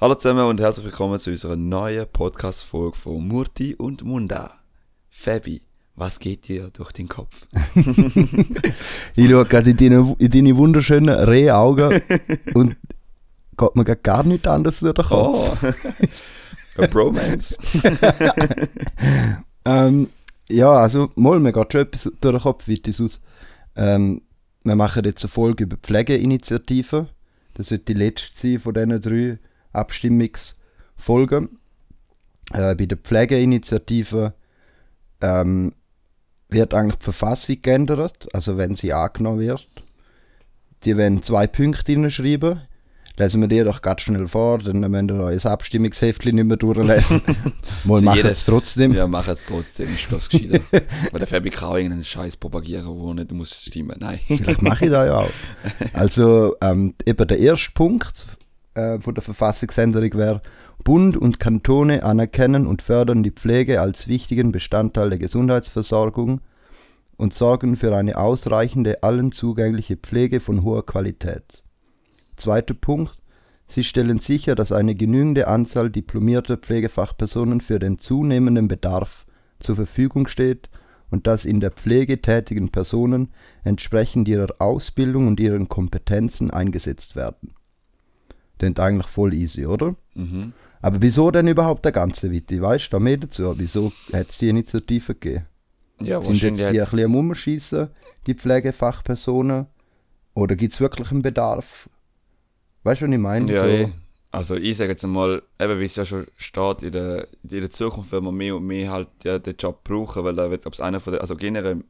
Hallo zusammen und herzlich willkommen zu unserer neuen Podcast-Folge von Murti und Munda. Fabi, was geht dir durch den Kopf? ich schaue gerade in deine, in deine wunderschönen Rehaugen und geht mir grad gar nicht anders durch den Kopf. Oh, a Bromance. ähm, ja, also, mal, mir geht schon etwas durch den Kopf, wie das aus. Ähm, wir machen jetzt eine Folge über Pflegeinitiativen. Das wird die letzte sein von diesen drei Abstimmungsfolgen. Äh, bei der Pflegeinitiative ähm, wird eigentlich die Verfassung geändert, also wenn sie angenommen wird. Die werden zwei Punkte hinschreiben. Lesen wir dir doch ganz schnell vor, dann müsst ihr euer Abstimmungshäftchen nicht mehr durchlesen. Mal machen es trotzdem. Ja, mach es trotzdem, ist das gescheiter. Weil der Fabi kann auch irgendeinen Scheiß propagieren, wo nicht muss stimmen. Nein. Vielleicht mache ich das ja auch. Also ähm, eben der erste Punkt äh, von der Verfassungsänderung wäre, Bund und Kantone anerkennen und fördern die Pflege als wichtigen Bestandteil der Gesundheitsversorgung und sorgen für eine ausreichende, allen zugängliche Pflege von hoher Qualität. Zweiter Punkt. Sie stellen sicher, dass eine genügende Anzahl diplomierter Pflegefachpersonen für den zunehmenden Bedarf zur Verfügung steht und dass in der Pflege tätigen Personen entsprechend ihrer Ausbildung und ihren Kompetenzen eingesetzt werden. Klingt eigentlich voll easy, oder? Mhm. Aber wieso denn überhaupt der ganze Witte? Weißt du da mehr dazu? Wieso hat es die Initiative gegeben? Ja, Sind jetzt die ein jetzt, bisschen am Umschießen, die Pflegefachpersonen? Oder gibt es wirklich einen Bedarf? Weißt du, was ich meine? ja, so, eh. Also ich sage jetzt einmal, eben wie es ja schon steht, in der, in der Zukunft werden wir mehr und mehr halt ja, den Job brauchen, weil da wird, glaube ich, einer von den, also generell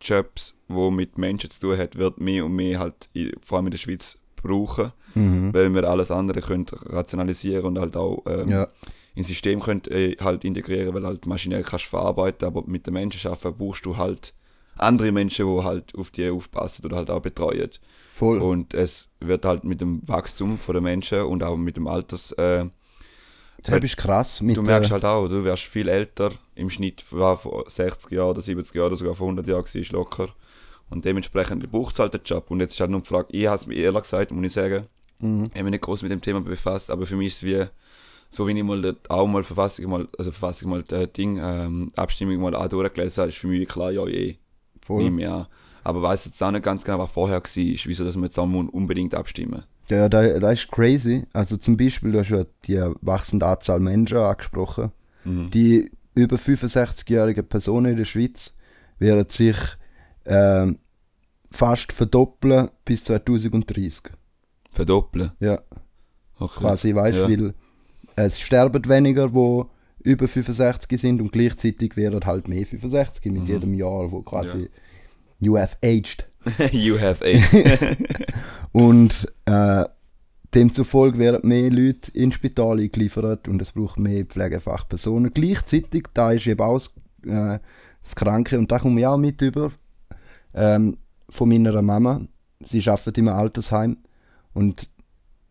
Jobs, wo mit Menschen zu tun hat, wird mehr und mehr halt, vor allem in der Schweiz, brauchen, Mhm. weil wir alles andere können rationalisieren und halt auch ähm, Ja, ins System könnt, äh, halt integrieren, weil halt maschinell kannst du verarbeiten, aber mit den Menschen arbeiten brauchst du halt andere Menschen, die halt auf die aufpassen oder halt auch betreuen. voll. Und es wird halt mit dem Wachstum von den Menschen und auch mit dem Alters, äh, das ist krass. Du merkst äh, halt auch, du wirst viel älter, im Schnitt war vor 60 Jahren oder 70 Jahren oder sogar vor 100 Jahren war locker. Und dementsprechend braucht es halt den Job. Und jetzt ist halt nur die Frage, ich habe es mir ehrlich gesagt, muss ich sagen, mhm. ich habe mich nicht groß mit dem Thema befasst, aber für mich ist es wie, so wie ich mal auch mal Verfassung mal, also Verfassung mal das Ding, ähm, Abstimmung mal auch durchgelesen habe, ist für mich klar, ja, eh, voll. nicht mehr. Aber weiß jetzt auch nicht ganz genau, was vorher war, wieso dass wir jetzt auch unbedingt abstimmen. Ja, da, da ist crazy. Also zum Beispiel, du hast ja die wachsende Anzahl Menschen angesprochen. Mhm. Die über 65-jährigen Personen in der Schweiz werden sich ähm, fast verdoppeln bis 2030. Verdoppeln. Ja, Okay. quasi, weißt du, Ja. weil es sterben weniger, wo über 65 sind und gleichzeitig werden halt mehr 65 mit Mhm. jedem Jahr, wo quasi you have aged. you have age. Und äh, demzufolge werden mehr Leute ins Spital eingeliefert und es braucht mehr Pflegefachpersonen. Gleichzeitig, da ist eben auch das, äh, das Kranke, und da komme ich auch mit über, ähm, von meiner Mama. Sie arbeitet im Altersheim und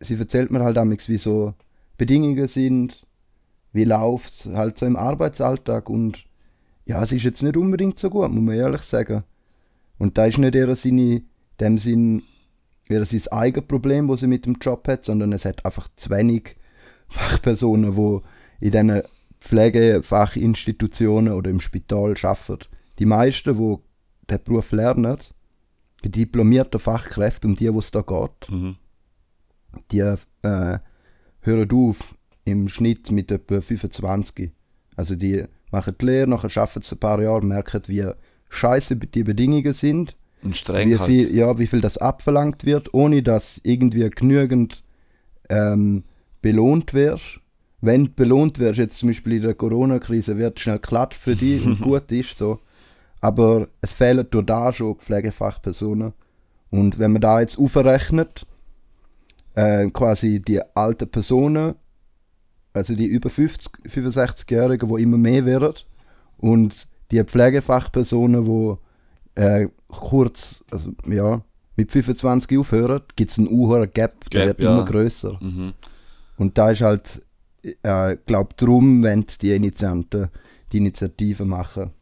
sie erzählt mir halt damals, wie so Bedingungen sind, wie läuft es halt so im Arbeitsalltag und ja, es ist jetzt nicht unbedingt so gut, muss man ehrlich sagen. Und da ist nicht eher seine, in dem Sinn, wäre sein eigenes Problem, das sie mit dem Job hat, sondern es hat einfach zu wenig Fachpersonen, die in diesen Pflegefachinstitutionen oder im Spital arbeiten. Die meisten, die den Beruf lernen, die diplomierten Fachkräfte, um die, wo es da geht, mhm. die äh, hören auf im Schnitt mit etwa 25. Also die machen die Lehre, nachher arbeiten sie ein paar Jahre, merken, wie scheiße die Bedingungen sind Und streng wie halt. viel, ja, wie viel das abverlangt wird, ohne dass irgendwie genügend ähm, belohnt wirst. Wenn du belohnt wirst, jetzt zum Beispiel in der Corona-Krise, wird schnell glatt für dich und gut ist so. Aber es fehlen durch da schon Pflegefachpersonen. Und wenn man da jetzt aufrechnet, äh, quasi die alten Personen, also die über 50, 65-Jährigen, die immer mehr werden, und die Pflegefachpersonen, die äh, kurz, also ja, mit 25 aufhören, gibt es einen unhohen Gap, der Gap, wird ja. immer größer. Mhm. Und da ist halt, äh, glaube drum, wenn die Initianten die Initiative machen.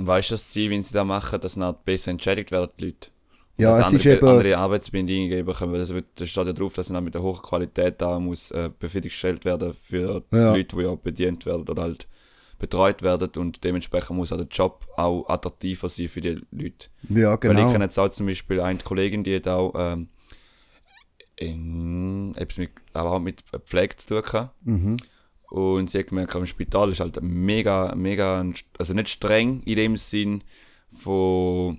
Und weißt du das Ziel, wenn sie das machen, dass dann besser entschädigt werden, die Leute? Ja, es ist andere, eben- andere Arbeitsbedingungen bekommen. Also da steht ja drauf, dass dann mit der hohen Qualität da muss äh, befriediggestellt werden für Ja. die Leute, die ja bedient werden oder halt betreut werden und dementsprechend muss auch der Job auch attraktiver sein für die Leute. Ja, Weil ich genau. kenne jetzt auch zum Beispiel eine Kollegin, die hat auch ähm, in, etwas mit, aber auch mit Pflege zu tun gehabt. Mhm. Und sie hat gemerkt, im Spital ist halt mega, mega, also nicht streng in dem Sinn von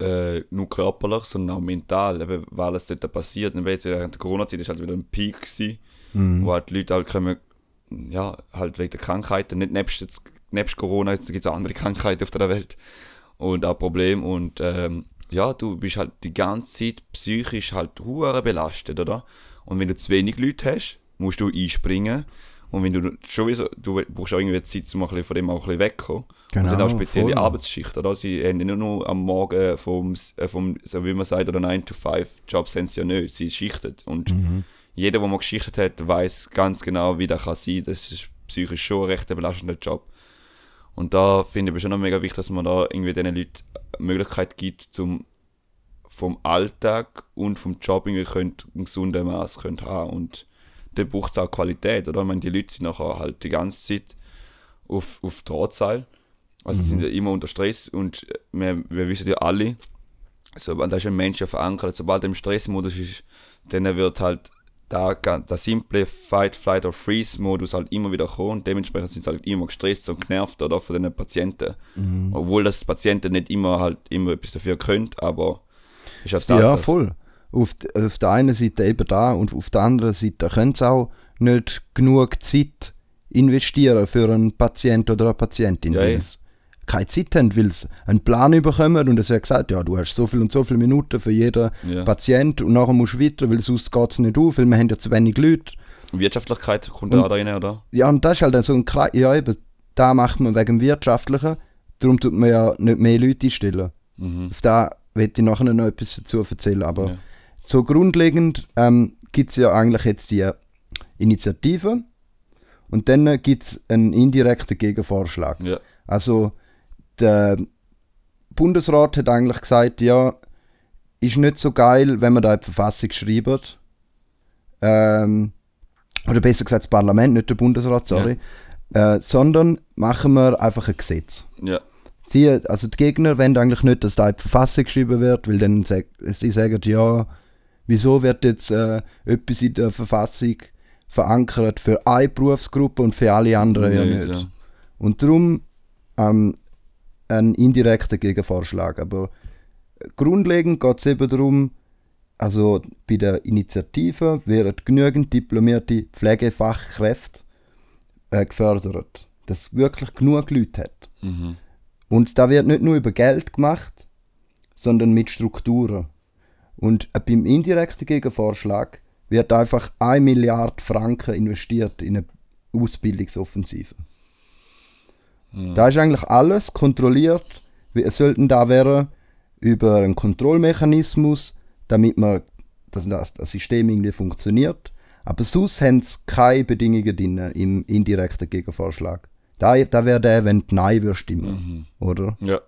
äh, nur körperlich, sondern auch mental, eben, weil es dort passiert. Und jetzt während der Corona-Zeit ist halt wieder ein Peak gewesen, Mhm. wo halt die Leute halt kommen, ja, halt wegen der Krankheiten, nicht nebst, jetzt, nebst Corona, jetzt gibt es auch andere Krankheiten auf der Welt und auch Probleme und ähm, ja, du bist halt die ganze Zeit psychisch halt hure belastet, oder? Und wenn du zu wenig Leute hast, musst du einspringen und wenn du schon so, du brauchst auch irgendwie Zeit, um von dem auch ein bisschen wegzukommen. und es sind auch spezielle voll. Arbeitsschichten, oder? Sie haben nicht nur am Morgen vom, äh, vom so wie man sagt, oder 9 to 5 Job sind sie ja nicht, sie schichten und Mhm. jeder, der mal geschichtet hat, weiß ganz genau, wie das kann sein. Das ist psychisch schon ein recht belastender Job. Und da finde ich es schon noch mega wichtig, dass man da irgendwie diesen Leuten die Möglichkeit gibt, zum vom Alltag und vom Job irgendwie könnt, einen gesunden Maß könnt haben. Und da braucht es auch Qualität, oder? Ich meine, die Leute sind nachher halt die ganze Zeit auf, auf Drahtseil. Also sind ja immer unter Stress und wir, wir wissen ja alle, so, da ist ein Mensch ja verankert. Sobald er im Stressmodus ist, dann wird halt da, der simple Fight, Flight or Freeze-Modus halt immer wieder kommen und dementsprechend sind sie halt immer gestresst und genervt oder von den Patienten. Mhm. Obwohl das Patienten nicht immer halt immer etwas dafür können, aber ist ja Ja, voll. Auf, also auf der einen Seite eben da und auf der anderen Seite können sie auch nicht genug Zeit investieren für einen Patient oder eine Patientin, Ja, weil sie keine Zeit haben, weil sie einen Plan bekommen und es wird gesagt, ja, du hast so viel und so viele Minuten für jeden Ja. Patient und nachher musst du weiter, weil sonst geht es nicht auf, weil wir haben ja zu wenig Leute. Wirtschaftlichkeit kommt Und- auch da rein, oder? Ja, und das ist halt dann so ein Kreis, ja eben, da macht man wegen dem Wirtschaftlichen, darum tut man ja nicht mehr Leute einstellen. Mhm. Auf da will ich nachher noch etwas dazu erzählen, aber Ja. So grundlegend ähm, gibt es ja eigentlich jetzt die Initiative und dann gibt es einen indirekten Gegenvorschlag. Ja. Also der Bundesrat hat eigentlich gesagt, ja, ist nicht so geil, wenn man da die Verfassung schreibt. Ähm, oder besser gesagt das Parlament, nicht der Bundesrat, sorry. Äh, sondern machen wir einfach ein Gesetz. Ja. Sie, also die Gegner wollen eigentlich nicht, dass da die Verfassung geschrieben wird, weil dann sie sagen, ja, wieso wird jetzt äh, etwas in der Verfassung verankert für eine Berufsgruppe und für alle anderen ja Nicht, ja. Und darum ähm, ein indirekter Gegenvorschlag. Aber grundlegend geht es eben darum, also bei der Initiative werden genügend diplomierte Pflegefachkräfte äh, gefördert. Dass wirklich genug Leute hat. Mhm. Und da wird nicht nur über Geld gemacht, sondern mit Strukturen. Und beim indirekten Gegenvorschlag wird einfach 1 Milliarde Franken investiert in eine Ausbildungsoffensive. Mhm. Da ist eigentlich alles kontrolliert. Wie- Es sollten da wäre über einen Kontrollmechanismus, damit man das, das System irgendwie funktioniert. Aber sonst haben sie keine Bedingungen drin im indirekten Gegenvorschlag. Da, da wäre der, wenn du Nein würdest stimmen, Mhm. oder? Ja.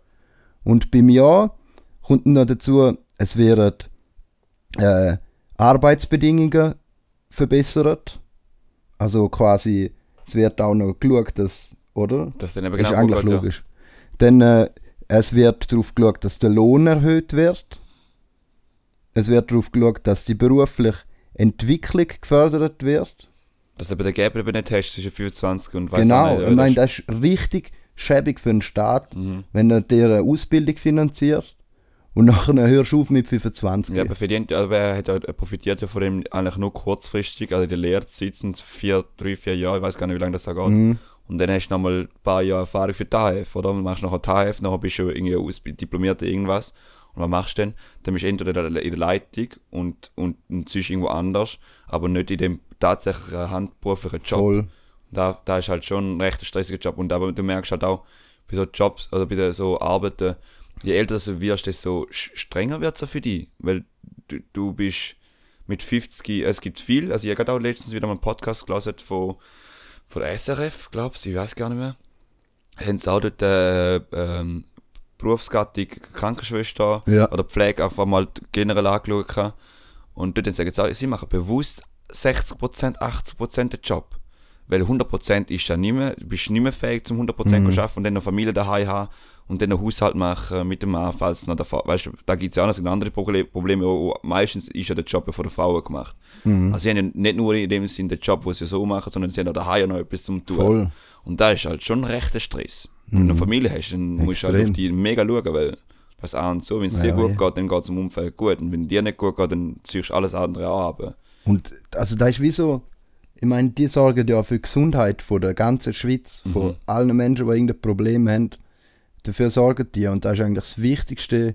Und beim Ja kommt noch dazu, es werden äh, Arbeitsbedingungen verbessert. Also quasi, es wird auch noch geschaut, dass, oder? Das ist genau eigentlich gut, ja. logisch. Dann äh, es wird darauf geschaut, dass der Lohn erhöht wird. Es wird darauf geschaut, dass die berufliche Entwicklung gefördert wird. Dass du eben den Geber eben nicht hast zwischen 25 und weiss genau, nicht, ich meine, das ist richtig schäbig für den Staat, Mhm. wenn er dir eine Ausbildung finanziert und nachher hörst du auf mit 25. Ja, aber für die, aber er, hat, er profitiert ja von dem eigentlich nur kurzfristig, also in der Lehrzeit sind vier, drei, vier Jahre, ich weiß gar nicht, wie lange das da geht. Mhm. Und dann hast du nochmal ein paar Jahre Erfahrung für die AHF, oder? Dann machst du nachher die AHF, nachher bist du irgendwie Ausbild- diplomierter irgendwas. Und was machst du dann? Dann bist du entweder in der- Leitung und, und, und sonst irgendwo anders, aber nicht in dem tatsächlichen handberuflichen Job. Voll. Da, da ist halt schon ein recht stressiger Job. Und aber du merkst halt auch, bei so Jobs oder bei so Arbeiten, je älter du wirst, desto strenger wird es für dich. Weil du, du bist mit 50, es gibt viel, also ich habe auch letztens wieder mal einen Podcast gelesen von, von der SRF, glaube ich, ich weiß gar nicht mehr. Haben sie auch dort äh, ähm, Berufsgattung Krankenschwester Ja. oder Pflege einfach mal generell angeschaut. Und dort sagen sie, auch, sie machen bewusst 60%, 80% den Job. Weil 100% ist ja nicht mehr, du bist nicht mehr fähig zum 100% Mhm. zu arbeiten und dann noch Familie daheim haben und dann noch Haushalt machen mit dem Mann, falls noch der Fa- weißt du, da gibt es ja auch noch andere Proble- Probleme. wo- Meistens ist ja der Job ja von der Frauen gemacht. Mhm. Also sie haben ja nicht nur in dem Sinn den Job, den sie so machen, sondern sie haben auch daheim noch etwas zum tun. Voll. Und da ist halt schon rechter Stress. Wenn du eine Familie hast, dann musst du halt Mhm. Extrem. auf die mega schauen, weil das auch und so, wenn es Ja, dir gut ja. geht, dann geht es im Umfeld gut. Und wenn dir nicht gut geht, dann ziehst du alles andere auch ab. Und also da ist wie so, ich meine, die sorgen ja für die Gesundheit von der ganzen Schweiz, von Mhm. allen Menschen, die irgendein Problem haben. Dafür sorgen die. Und das ist eigentlich das Wichtigste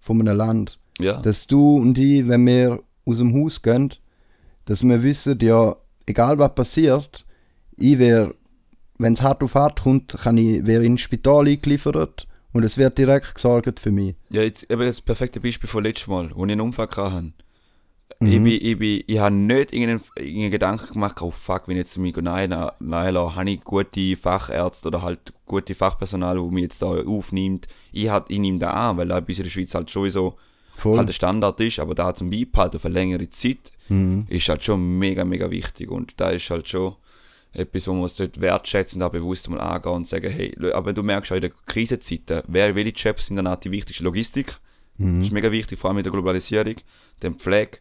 von einem Land. Ja. Dass du und ich, wenn wir aus dem Haus gehen, dass wir wissen, ja, egal was passiert, ich wäre, wenn es hart auf hart kommt, kann ich, wäre ins Spital eingeliefert und es wird direkt gesorgt für mich. Ja, jetzt eben das perfekte Beispiel von letztes Mal, wo ich einen Unfall hatte. Mhm. Ich, ich, bin, ich habe nicht irgendeinen, irgendeinen Gedanken gemacht, oh fuck, wenn ich jetzt zu mir nein, nein, habe ich gute Fachärzte oder halt gute Fachpersonal, wo mich jetzt da aufnimmt. Ich, halt, ich nehme da an, weil da bei uns in der Schweiz halt sowieso Voll. halt der Standard ist, aber da zum Beibehalten für längere Zeit Mhm. ist halt schon mega, mega wichtig. Und da ist halt schon etwas, wo man es dort wertschätzen und auch bewusst mal angehen und sagen, hey, aber du merkst auch in den Krisenzeiten, wer welche Jobs sind dann auch die wichtigste Logistik. Mhm. Ist mega wichtig, vor allem mit der Globalisierung, dann Pflege,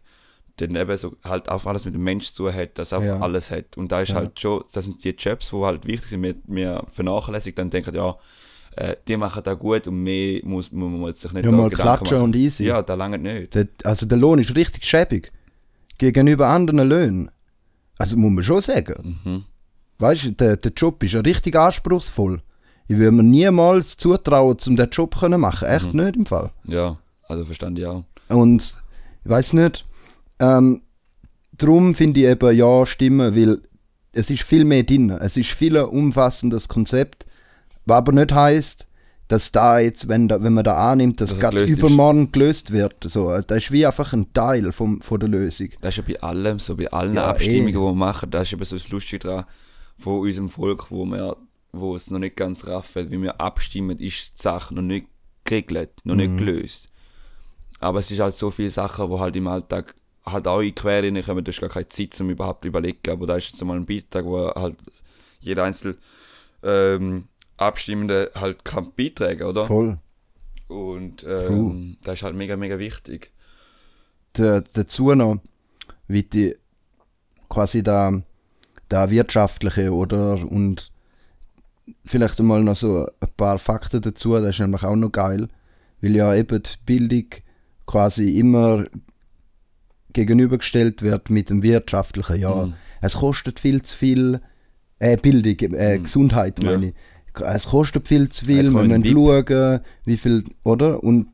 dann eben so halt auch alles mit dem Mensch zu hat, dass einfach Ja. alles hat. Und da ist Ja. halt schon, das sind die Jobs, die halt wichtig sind, wir, wir vernachlässigt, dann denken, ja, äh, die machen da gut und mehr muss, muss man sich nicht Ja, mal Gedanken klatschen machen. und easy. Ja, da lange nicht. Der, also der Lohn ist richtig schäbig. Gegenüber anderen Löhnen. Also muss man schon sagen. Mhm. Weißt du, der, der Job ist ja richtig anspruchsvoll. Ich würde mir niemals zutrauen, um den Job zu machen. Echt Mhm. nicht im Fall. Ja, also verstand ich auch. Und ich weiß nicht. Ähm, darum finde ich eben ja stimmen, weil es ist viel mehr drin. Es ist viel ein umfassendes Konzept, was aber nicht heißt, dass da jetzt, wenn, da, wenn man da annimmt, dass es gerade gelöst ist. übermorgen gelöst wird. So, das ist wie einfach ein Teil vom, von der Lösung. Das ist ja bei allem, so bei allen Ja, Abstimmungen, eh. die wir machen, das ist eben so das Lustige daran, von unserem Volk, wo wir, wo es noch nicht ganz raffen, wie wir abstimmen, ist die Sache noch nicht geregelt, noch nicht gelöst. Aber es ist halt so viele Sachen, die halt im Alltag halt auch in die Quere reinkommen, du hast gar keine Zeit, um überhaupt zu überlegen, aber da ist jetzt mal ein Beitrag, wo halt jeder einzelne ähm, Abstimmende halt kann beitragen, oder? Voll. Und ähm, das ist halt mega, mega wichtig. Da- dazu noch, wie die quasi da, da wirtschaftliche oder und vielleicht einmal noch so ein paar Fakten dazu, das ist nämlich auch noch geil, weil ja eben die Bildung quasi immer gegenübergestellt wird mit dem wirtschaftlichen. Ja, Mhm. es kostet viel zu viel, äh, Bildung, äh, Mhm. Gesundheit Ja. meine ich. Es kostet viel zu viel, wir ein müssen schauen, wie viel, oder? Und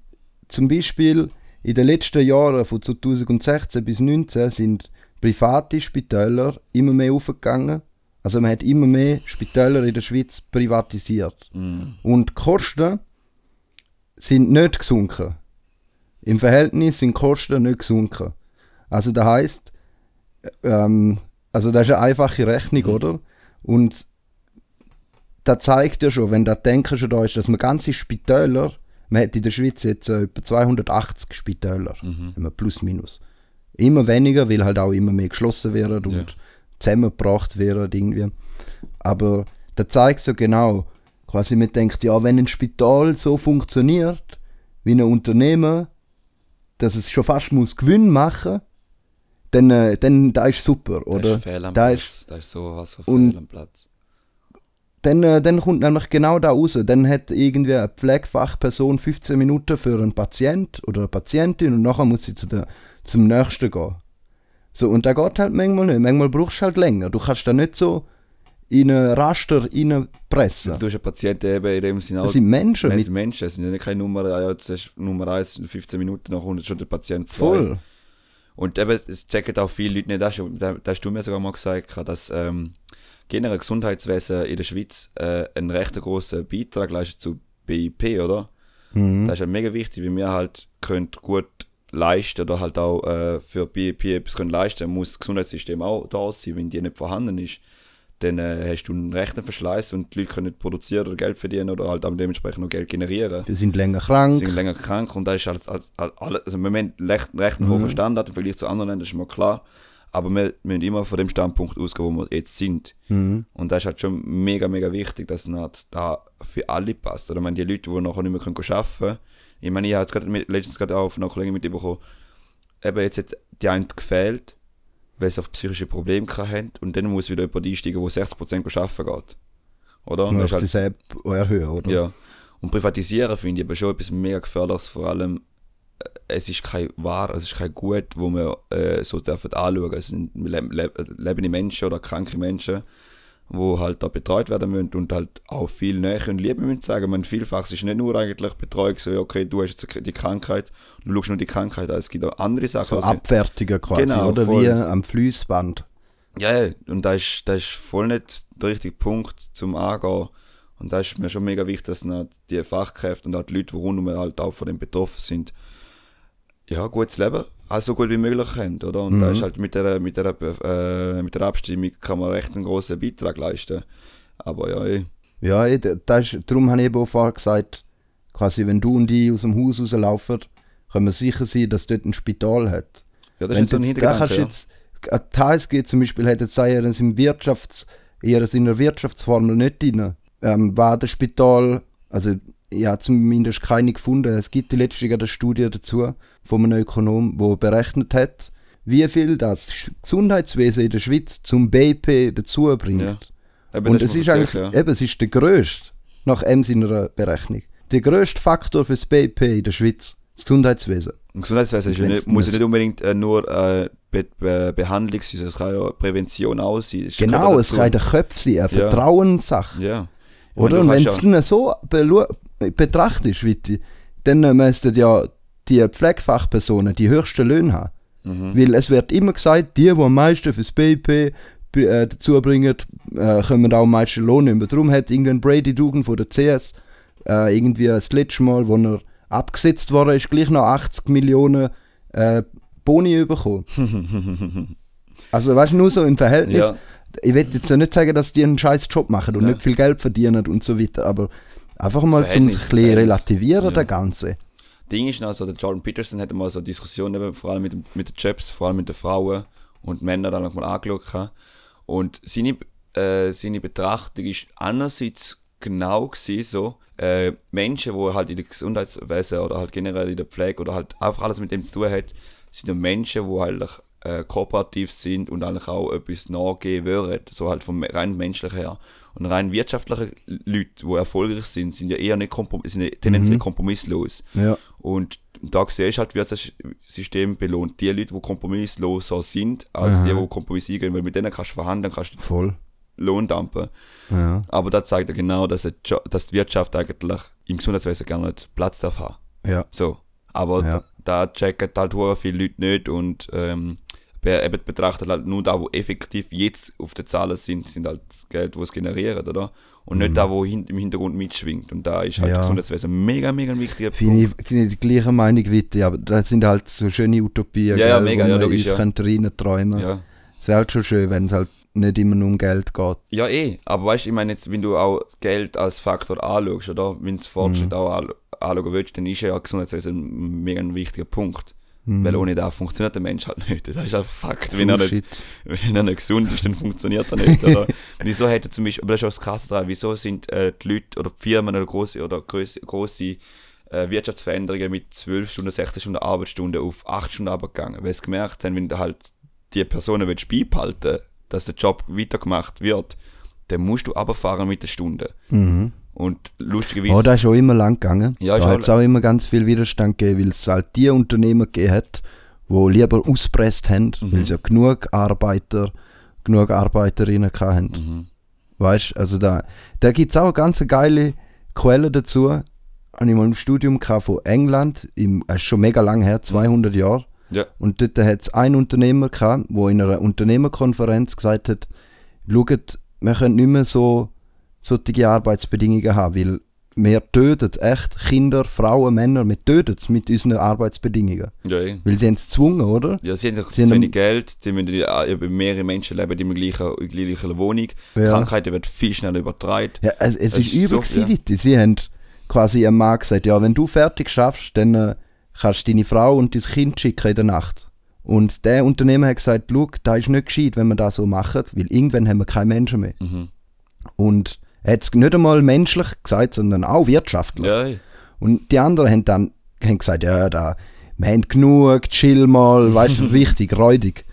zum Beispiel in den letzten Jahren von 2016 bis 2019 sind private Spitäler immer mehr aufgegangen. Also man hat immer mehr Spitäler in der Schweiz privatisiert. Mhm. Und die Kosten sind nicht gesunken. Im Verhältnis sind die Kosten nicht gesunken. Also das heißt, ähm, also das ist eine einfache Rechnung, Mhm. oder? Und das zeigt ja schon, wenn das Denken schon da ist, dass man ganze Spitäler, man hat in der Schweiz jetzt äh, etwa 280 Spitäler, Mhm. plus minus. Immer weniger, weil halt auch immer mehr geschlossen werden und Ja. zusammengebracht werden irgendwie. Aber da zeigt so genau, quasi man denkt, ja, wenn ein Spital so funktioniert, wie ein Unternehmen, dass es schon fast muss Gewinn machen, dann, äh, dann da ist super, Das oder? ist fehl am Da Platz. Das ist sowas von Und- fehl am Platz. Dann, äh, dann kommt nämlich genau da raus. Dann hat irgendwie eine Pflegefachperson 15 Minuten für einen Patient oder eine Patientin und nachher muss sie zu der, zum nächsten gehen. So, und da geht halt manchmal nicht. Manchmal brauchst du halt länger. Du kannst da nicht so in einen Raster reinpressen. Du hast einen Patienten eben in dem Sinne. Das sind Menschen es sind Menschen, es sind ja nicht keine Nummer, ja, jetzt ist Nummer 1 in 15 Minuten, nach 100 schon der Patient 2. voll. Und eben, es checken auch viele Leute nicht, das, ist- da da hast du mir sogar mal gesagt, dass ähm, generell Gesundheitswesen in der Schweiz äh, einen recht großen Beitrag leistet zu BIP, oder? Mhm. Das ist ja mega wichtig, weil wir halt können gut leisten oder halt auch äh, für BIP etwas können leisten, muss das Gesundheitssystem auch da sein. Wenn die nicht vorhanden ist, dann äh, hast du einen rechten Verschleiß und die Leute können nicht produzieren oder Geld verdienen oder halt auch dementsprechend noch Geld generieren. Wir sind länger krank. Sie sind länger krank und da ist halt, halt, halt alle, also im Moment recht, recht ein Mhm. hoher Standard im Vergleich zu anderen Ländern, ist mir klar. Aber wir müssen immer von dem Standpunkt ausgehen, wo wir jetzt sind. Mhm. Und das ist halt schon mega, mega wichtig, dass es halt da für alle passt. Oder ich meine, die Leute, die nachher nicht mehr können arbeiten können, ich meine, ich habe jetzt gerade mit- letztens gerade auch von einer Kollegin mitbekommen, eben jetzt hat die eine gefehlt, weil sie auf psychische Probleme hatten und dann muss wieder jemand einsteigen, der 60% arbeiten geht. Oder? Und Nur das auf ist die App erhöhen, oder? ja. Und privatisieren finde ich aber schon etwas mega gefährliches, vor allem äh, es ist kein wahr, es ist kein Gut, wo wir äh, so dürfen anschauen. Es sind le le lebende Menschen oder kranke Menschen, wo halt da betreut werden müssen und halt auch viel Nähe und Liebe müssen sagen. Man vielfach es ist nicht nur eigentlich Betreuung, so okay, du hast jetzt die Krankheit, du schaust nur die Krankheit an. Es gibt auch andere Sachen. So also- abwertigen quasi, Genau, oder? voll. Wie am Fließband. Ja, ja, und das ist, das ist voll nicht der richtige Punkt zum Angehen. Und da ist mir schon mega wichtig, dass die Fachkräfte und auch die Leute, die rundum halt auch von dem betroffen sind, ja, gutes Leben, auch so gut wie möglich haben, oder? Und da Mhm. ist halt mit der, mit der, äh, mit der Abstimmung kann man recht einen grossen Beitrag leisten. Aber ja, eh. Ja, da- das ist, darum habe ich eben auch vorher gesagt, quasi, wenn du und ich aus dem Haus rauslaufen, können wir sicher sein, dass dort ein Spital hat. ja, das wenn ist so ein da Hintergedanke, kannst ja. jetzt, die HSG zum Beispiel hat jetzt dass im Wirtschafts, eher in der Wirtschaftsformel nicht drin. Ähm, war das Spital, also ich habe zumindest keine gefunden. Es gibt die letzte eine Studie dazu von einem Ökonom, der berechnet hat, wie viel das Gesundheitswesen in der Schweiz zum BIP dazu bringt. Ja. Eben, Und das es ist eigentlich, ja. eben, es ist der grösste, nach M seiner Berechnung, der grösste Faktor fürs BIP in der Schweiz, das Gesundheitswesen. Und Gesundheitswesen ja nicht, muss ja nicht unbedingt äh, nur äh, Be Be Behandlung sein, es kann ja Prävention auch sein. Genau, es kann der Kopf sein, eine Ja. Vertrauenssache. Ja. Oder? Und wenn du es so betrachtest, Witti, dann äh, müssten ja die Pflegefachpersonen die höchsten Löhne haben. Mhm. Weil es wird immer gesagt, die, die am meisten fürs BIP äh, dazu bringen, äh, kommen auch am meisten Lohn nehmen. Darum hat irgendein Brady Dugan von der CS äh, irgendwie das letzte Mal, wo er abgesetzt worden ist, gleich noch 80 Millionen äh, Boni bekommen. also weißt du, nur so im Verhältnis. Ja. Ich will jetzt ja nicht sagen, dass die einen scheiß Job machen und Ja. nicht viel Geld verdienen und so weiter, aber einfach mal zum sich ein bisschen relativieren, Ja. der Ganze. Ding ist noch so, der Jordan Peterson hat mal so Diskussionen, eben, vor allem mit, mit den Jobs, vor allem mit den Frauen und Männern dann noch mal angeschaut. Und seine, äh, seine Betrachtung ist einerseits genau gewesen, so, äh, Menschen, die halt in der Gesundheitswesen oder halt generell in der Pflege oder halt einfach alles mit dem zu tun hat, sind Menschen, die halt äh, kooperativ sind und eigentlich auch etwas nachgehen würden, so halt vom rein menschlichen her. Und rein wirtschaftliche Leute, die erfolgreich sind, sind ja eher nicht komprom sind ja tendenziell kompromisslos. Ja. Und da siehst du halt, wird das System belohnt. Die Leute, die kompromissloser sind, als Aha. die, die Kompromiss eingehen, weil mit denen kannst du verhandeln, kannst du Voll. Lohn dumpen. Ja. Aber das zeigt ja genau, dass, dass die Wirtschaft eigentlich im Gesundheitswesen gar nicht Platz darf haben. Ja. So. Aber Ja. Da checken halt hure viele Leute nicht und ähm, eben betrachtet halt nur da, wo effektiv jetzt auf den Zahlen sind, sind halt das Geld, das es generiert, oder? Und nicht da, wo hin im Hintergrund mitschwingt. Und da ist halt Mhm. Ja. Gesundheitswesen mega, mega ein wichtiger Finde ich, die gleiche Meinung wie aber das sind halt so schöne Utopien, Ja, ja, mega, wo ja, man logisch, uns ja. könnte reinträumen. Ja. Es wäre halt schon schön, wenn es halt nicht immer nur um Geld geht. Ja, eh. Aber weißt du, ich meine, jetzt, wenn du auch Geld als Faktor anschaust, oder? Wenn das Fortschritt Mhm. auch an- anschauen willst, dann ist ja Gesundheitswesen ein mega ein wichtiger Punkt. Mhm. Weil ohne das funktioniert der Mensch halt nicht. Das ist einfach Fakt. Wenn er, nicht, wenn er nicht gesund ist, dann funktioniert er nicht. Oder? wieso hätte zum Beispiel, aber das ist auch das Krasse daran, wieso sind äh, die Leute oder die Firmen oder große oder große, große äh, Wirtschaftsveränderungen mit 12 Stunden, 16 Stunden Arbeitsstunden auf 8 Stunden abgegangen? Weil sie gemerkt haben, wenn du halt die Personen willst beibehalten dass der Job weitergemacht wird, dann musst du runterfahren mit den Stunden. Mhm. Und lustigerweise. Oh, das ist auch immer lang gegangen. Ja, da hat es auch immer ganz viel Widerstand gegeben, weil es halt die Unternehmen gegeben hat, die lieber auspresst haben, Mhm. weil sie ja genug Arbeiter, genug Arbeiterinnen hatten. mhm. Weißt du, also da, da gibt es auch eine ganz geile Quelle dazu. Habe ich mal im Studium von England, im, das ist schon mega lang her, 200 Jahre. Ja. Und dort hat es einen Unternehmer gehabt, der in einer Unternehmerkonferenz gesagt hat, schaut, wir können nicht mehr so solche Arbeitsbedingungen haben, weil wir töten echt Kinder, Frauen, Männer, wir töten es mit unseren Arbeitsbedingungen. Ja, eh. Weil sie haben es gezwungen, oder? ja, sie haben Sie zu wenig Geld, sie müssen ja, über mehrere Menschen leben in der gleichen, in der gleichen Wohnung. Ja. Krankheiten werden viel schneller übertragen. Ja, es, es ist ist übel so, ja. Sie haben quasi einem Mann gesagt, ja, wenn du fertig schaffst, dann äh, kannst du deine Frau und dein Kind schicken in der Nacht. Und der Unternehmer hat gesagt, schau, das ist nicht gescheit, wenn wir das so machen, weil irgendwann haben wir keine Menschen mehr. Mhm. Und hat es nicht einmal menschlich gesagt, sondern auch wirtschaftlich. Ja. Und die anderen haben dann haben gesagt, ja, da, wir haben genug, chill mal, weißt du, richtig räudig.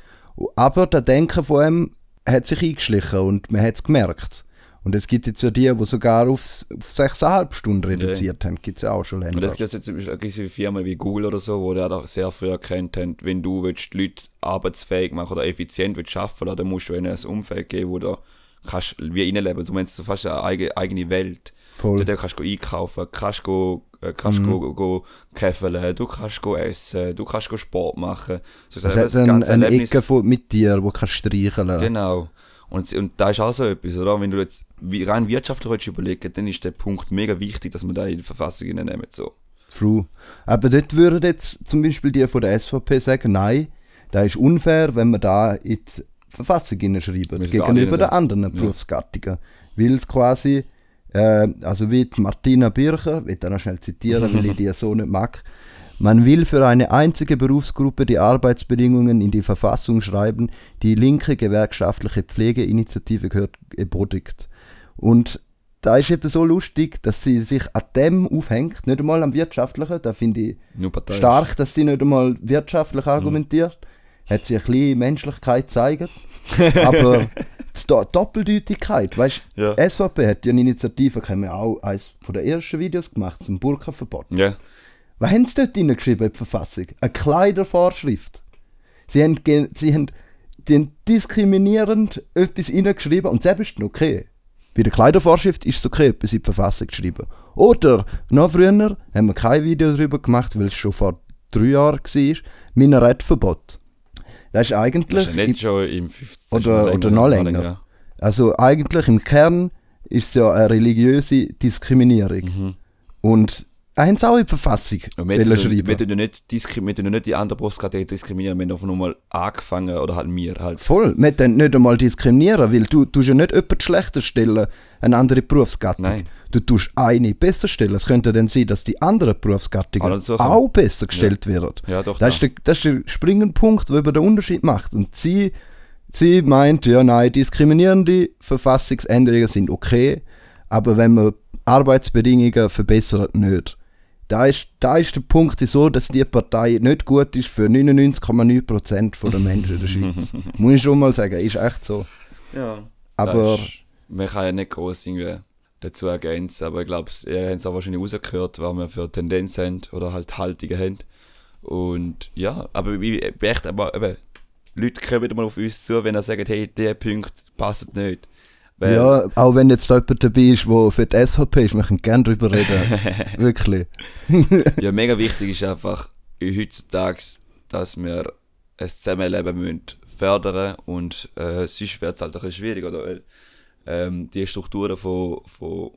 Aber der Denken von ihm hat sich eingeschlichen und man hat es gemerkt. Und es gibt jetzt ja die, die sogar auf, auf 6,5 Stunden reduziert haben, gibt es ja auch schon Und Länder. das gibt jetzt zum Beispiel eine gewisse Firmen wie Google oder so, wo die auch sehr früh erkannt haben, wenn du willst, die Leute arbeitsfähig machen oder effizient willst arbeiten, dann musst du ihnen ein Umfeld geben, wo du kannst wie reinleben. Du meinst so fast eine eigene, eigene Welt. Voll. Dort kannst du einkaufen, kannst äh, kannst Mhm. go, go käfeln, du kannst go essen, du kannst go Sport machen. So Es hat ein, eine Ecke von, mit dir, wo kannst streicheln Genau. Und, und da ist auch so etwas, oder? Wenn du jetzt rein wirtschaftlich überlegen, dann ist der Punkt mega wichtig, dass man da in die Verfassung nehmen. So. True. Aber dort würden jetzt zum Beispiel die von der SVP sagen, nein, das ist unfair, wenn wir da in Verfassung Müssen gegenüber nehmen. anderen. Berufsgattungen. Weil es quasi, äh, also wie die Martina Bircher, ich will da noch schnell zitieren, weil ich die so nicht mag, man will für eine einzige Berufsgruppe die Arbeitsbedingungen in die Verfassung schreiben, die linke gewerkschaftliche Pflegeinitiative gehört erbodigt. Und da ist eben so lustig, dass sie sich an dem aufhängt, nicht einmal am Wirtschaftlichen, da finde ich stark, dass sie nicht einmal wirtschaftlich argumentiert. Hat sie ein bisschen Menschlichkeit gezeigt. Aber die Do- Doppeldeutigkeit, weißt du, Ja. SVP hat ja eine Initiative, haben wir auch eines den ersten Videos gemacht, zum Burka-Verbot. Ja. Was haben sie dort hineingeschrieben in die Verfassung? Eine Kleidervorschrift. Sie haben, sie haben, die haben diskriminierend etwas hineingeschrieben und selbst ist okay. Bei der Kleidervorschrift ist es okay, etwas in die Verfassung zu schreiben. Oder, noch früher, haben wir kein Video darüber gemacht, weil es schon vor drei Jahren war, Minarettverbot. Das ist Das eigentlich... ist ja nicht schon im 50. Oder- oder noch länger. Also eigentlich im Kern ist es ja eine religiöse Diskriminierung. Mhm. Und haben sie auch in die Verfassung Und wir wollen schreiben. wir tun ja nicht, diskri- wir tun ja nicht die andere Berufskategorie diskriminieren, wir haben einfach nur mal angefangen, oder halt wir halt. Voll, wir können nicht einmal diskriminieren, weil du tust ja nicht jemanden schlechter stellen, eine andere Berufsgattung. Nein. Du tust eine besser stellen. Es könnte dann sein, dass die anderen Berufsgattungen Alle so auch besser gestellt werden. Ja, doch. Das ist, der, das ist der springende Punkt, der über den Unterschied macht. Und sie, sie meint, ja nein, diskriminierende Verfassungsänderungen sind okay, aber wenn man Arbeitsbedingungen verbessert, nicht. Da ist, da ist der Punkt so, dass die Partei nicht gut ist für 99,9% der Menschen in der Schweiz. Muss ich schon mal sagen, ist echt so. ja. Aber ist- man kann ja nicht groß irgendwie dazu ergänzen, aber ich glaube, ihr habt es auch wahrscheinlich rausgehört, was wir für Tendenzen haben oder halt Haltungen haben. Und ja, aber wie wie echt, aber eben, Leute kommen wieder mal auf uns zu, wenn er sagt, hey, der Punkt passt nicht. Weil, ja, auch wenn jetzt jemand dabei ist, der für die SVP ist, wir können gerne darüber reden. Wirklich. ja, mega wichtig ist einfach heutzutage, dass wir ein Zusammenleben müssen fördern und äh, sonst wird es halt ein bisschen schwierig, oder? Weil, ähm, die Strukturen von, von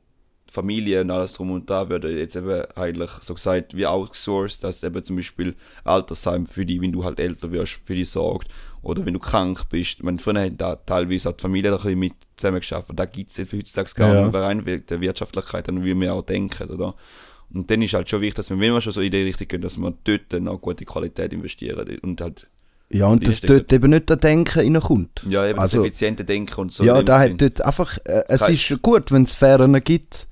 Familie und alles drum und da werden jetzt eben eigentlich so gesagt wie outsourced, dass eben zum Beispiel Altersheim für die, wenn du halt älter wirst, für die sorgt oder wenn du krank bist. Man früher hat da teilweise auch die Familie ein bisschen mit zusammengeschafft. Da gibt es jetzt heutzutage gar Ja. nicht mehr rein wegen der Wirtschaftlichkeit und wie wir auch denken, oder? Und dann ist halt schon wichtig, dass wir, wenn wir schon so in die Richtung gehen, dass wir dort auch gute Qualität investieren und halt, Ja, und dass dort eben nicht das Denken reinkommt. ja, eben Also- das effiziente Denken und so. ja, da hat dort einfach, äh, es ist gut, wenn es Fähren gibt,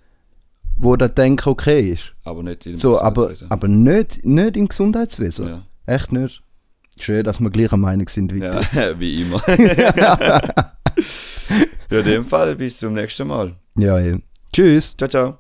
wo das Denken okay ist. aber nicht in dem So, aber, Gesundheitswesen. aber nicht, nicht im Gesundheitswesen. ja. Echt nicht. Schön, dass wir gleicher Meinung sind, Victor. ja, wie immer. ja, in dem Fall, bis zum nächsten Mal. Ja, ja. Tschüss. Ciao, ciao.